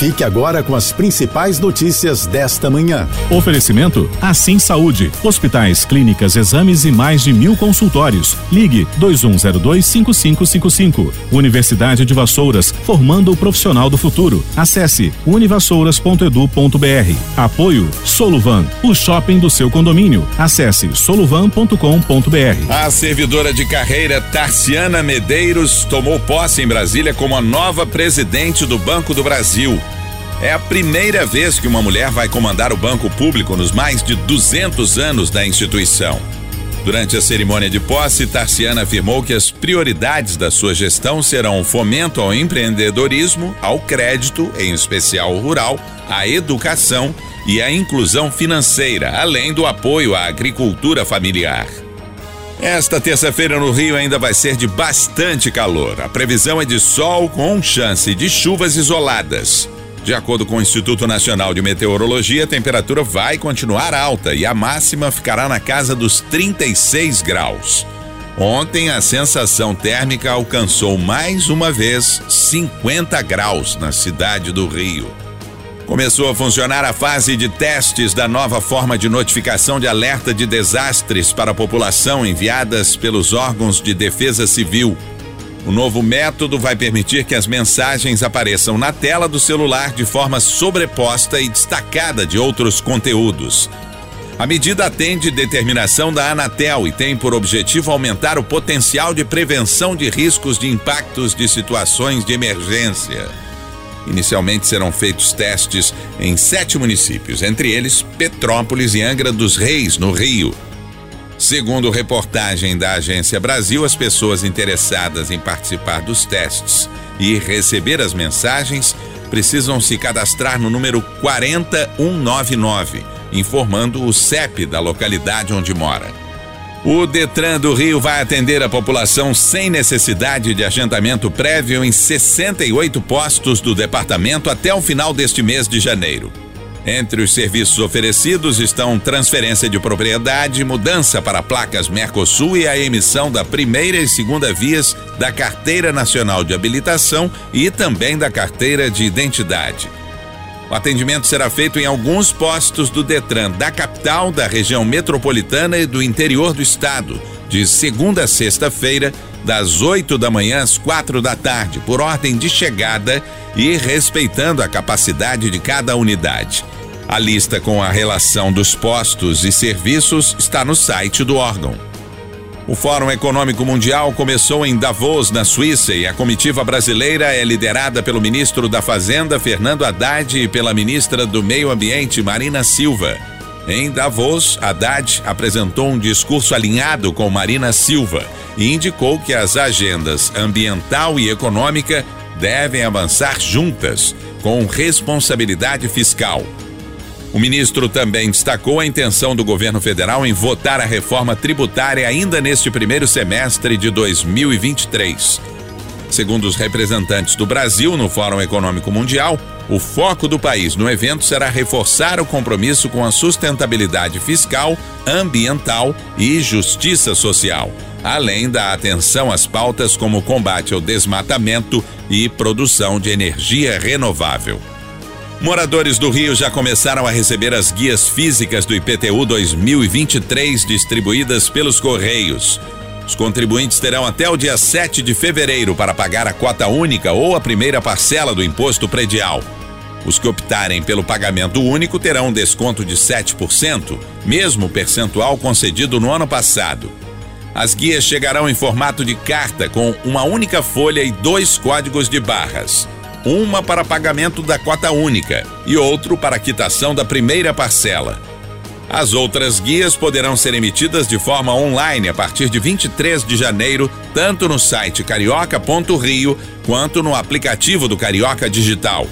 Fique agora com as principais notícias desta manhã. Oferecimento Assim Saúde. Hospitais, clínicas, exames e mais de mil consultórios. Ligue 2102-5555. Universidade de Vassouras, formando o profissional do futuro. Acesse univassouras.edu.br. Apoio Soluvan, o shopping do seu condomínio. Acesse soluvan.com.br. A servidora de carreira Tarciana Medeiros tomou posse em Brasília como a nova presidente do Banco do Brasil. É a primeira vez que uma mulher vai comandar o banco público nos mais de 200 anos da instituição. Durante a cerimônia de posse, Tarciana afirmou que as prioridades da sua gestão serão o fomento ao empreendedorismo, ao crédito, em especial rural, à educação e à inclusão financeira, além do apoio à agricultura familiar. Esta terça-feira no Rio ainda vai ser de bastante calor. A previsão é de sol com chance de chuvas isoladas. De acordo com o Instituto Nacional de Meteorologia, a temperatura vai continuar alta e a máxima ficará na casa dos 36 graus. Ontem, a sensação térmica alcançou mais uma vez 50 graus na cidade do Rio. Começou a funcionar a fase de testes da nova forma de notificação de alerta de desastres para a população enviadas pelos órgãos de defesa civil. O novo método vai permitir que as mensagens apareçam na tela do celular de forma sobreposta e destacada de outros conteúdos. A medida atende determinação da Anatel e tem por objetivo aumentar o potencial de prevenção de riscos de impactos de situações de emergência. Inicialmente serão feitos testes em sete municípios, entre eles Petrópolis e Angra dos Reis, no Rio. Segundo reportagem da Agência Brasil, as pessoas interessadas em participar dos testes e receber as mensagens precisam se cadastrar no número 40199, informando o CEP da localidade onde mora. O Detran do Rio vai atender a população sem necessidade de agendamento prévio em 68 postos do departamento até o final deste mês de janeiro. Entre os serviços oferecidos estão transferência de propriedade, mudança para placas Mercosul e a emissão da primeira e segunda vias da Carteira Nacional de Habilitação e também da Carteira de Identidade. O atendimento será feito em alguns postos do Detran da capital, da região metropolitana e do interior do estado, de segunda a sexta-feira, das 8 da manhã às quatro da tarde, por ordem de chegada e respeitando a capacidade de cada unidade. A lista com a relação dos postos e serviços está no site do órgão. O Fórum Econômico Mundial começou em Davos, na Suíça, e a comitiva brasileira é liderada pelo ministro da Fazenda, Fernando Haddad, e pela ministra do Meio Ambiente, Marina Silva. Em Davos, Haddad apresentou um discurso alinhado com Marina Silva e indicou que as agendas ambiental e econômica devem avançar juntas, com responsabilidade fiscal. O ministro também destacou a intenção do governo federal em votar a reforma tributária ainda neste primeiro semestre de 2023. Segundo os representantes do Brasil no Fórum Econômico Mundial, o foco do país no evento será reforçar o compromisso com a sustentabilidade fiscal, ambiental e justiça social, além da atenção às pautas como combate ao desmatamento e produção de energia renovável. Moradores do Rio já começaram a receber as guias físicas do IPTU 2023 distribuídas pelos Correios. Os contribuintes terão até o dia 7 de fevereiro para pagar a cota única ou a primeira parcela do imposto predial. Os que optarem pelo pagamento único terão um desconto de 7%, mesmo percentual concedido no ano passado. As guias chegarão em formato de carta com uma única folha e dois códigos de barras uma para pagamento da cota única e outro para quitação da primeira parcela. As outras guias poderão ser emitidas de forma online a partir de 23 de janeiro, tanto no site carioca.rio quanto no aplicativo do Carioca Digital.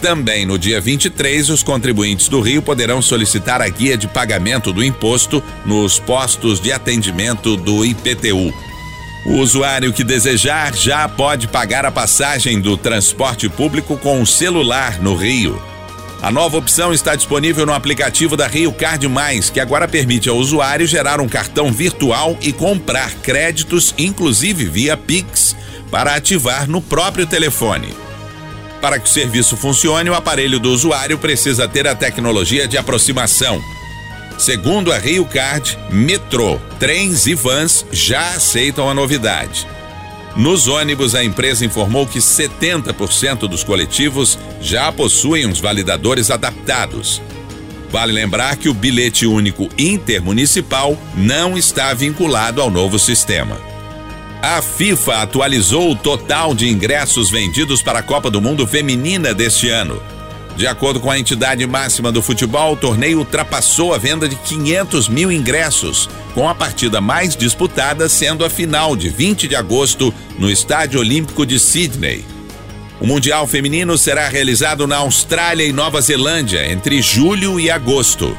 Também no dia 23, os contribuintes do Rio poderão solicitar a guia de pagamento do imposto nos postos de atendimento do IPTU. O usuário que desejar já pode pagar a passagem do transporte público com o celular no Rio. A nova opção está disponível no aplicativo da Rio Card Mais, que agora permite ao usuário gerar um cartão virtual e comprar créditos, inclusive via Pix, para ativar no próprio telefone. Para que o serviço funcione, o aparelho do usuário precisa ter a tecnologia de aproximação. Segundo a Rio Card, metrô, trens e vans já aceitam a novidade. Nos ônibus, a empresa informou que 70% dos coletivos já possuem os validadores adaptados. Vale lembrar que o bilhete único intermunicipal não está vinculado ao novo sistema. A FIFA atualizou o total de ingressos vendidos para a Copa do Mundo Feminina deste ano. De acordo com a entidade máxima do futebol, o torneio ultrapassou a venda de 500 mil ingressos, com a partida mais disputada sendo a final de 20 de agosto no Estádio Olímpico de Sydney. O Mundial Feminino será realizado na Austrália e Nova Zelândia entre julho e agosto.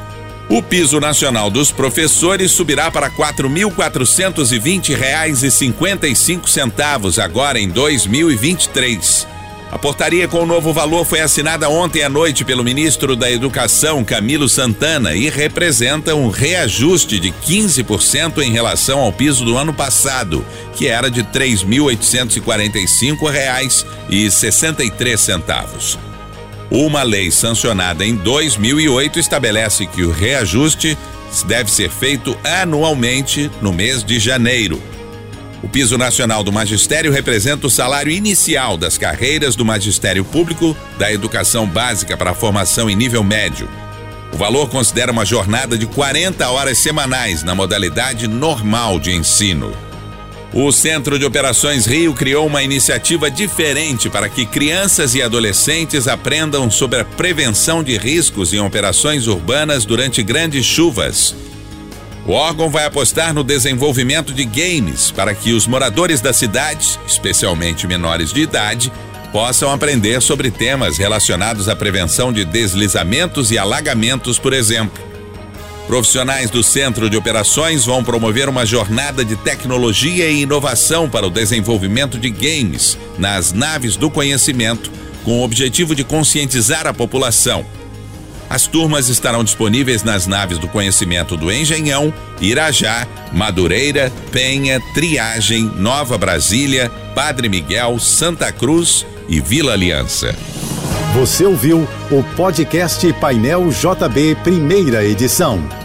O piso nacional dos professores subirá para R$ 4.420,55 agora em 2023. A portaria com o novo valor foi assinada ontem à noite pelo ministro da Educação, Camilo Santana, e representa um reajuste de 15% em relação ao piso do ano passado, que era de R$ 3.845,63. Uma lei sancionada em 2008 estabelece que o reajuste deve ser feito anualmente no mês de janeiro. O piso nacional do magistério representa o salário inicial das carreiras do magistério público, da educação básica para a formação em nível médio. O valor considera uma jornada de 40 horas semanais na modalidade normal de ensino. O Centro de Operações Rio criou uma iniciativa diferente para que crianças e adolescentes aprendam sobre a prevenção de riscos em operações urbanas durante grandes chuvas o órgão vai apostar no desenvolvimento de games para que os moradores da cidade, especialmente menores de idade, possam aprender sobre temas relacionados à prevenção de deslizamentos e alagamentos, por exemplo. Profissionais do Centro de Operações vão promover uma jornada de tecnologia e inovação para o desenvolvimento de games nas naves do conhecimento, com o objetivo de conscientizar a população as turmas estarão disponíveis nas naves do conhecimento do Engenhão, Irajá, Madureira, Penha, Triagem, Nova Brasília, Padre Miguel, Santa Cruz e Vila Aliança. Você ouviu o podcast Painel JB, primeira edição.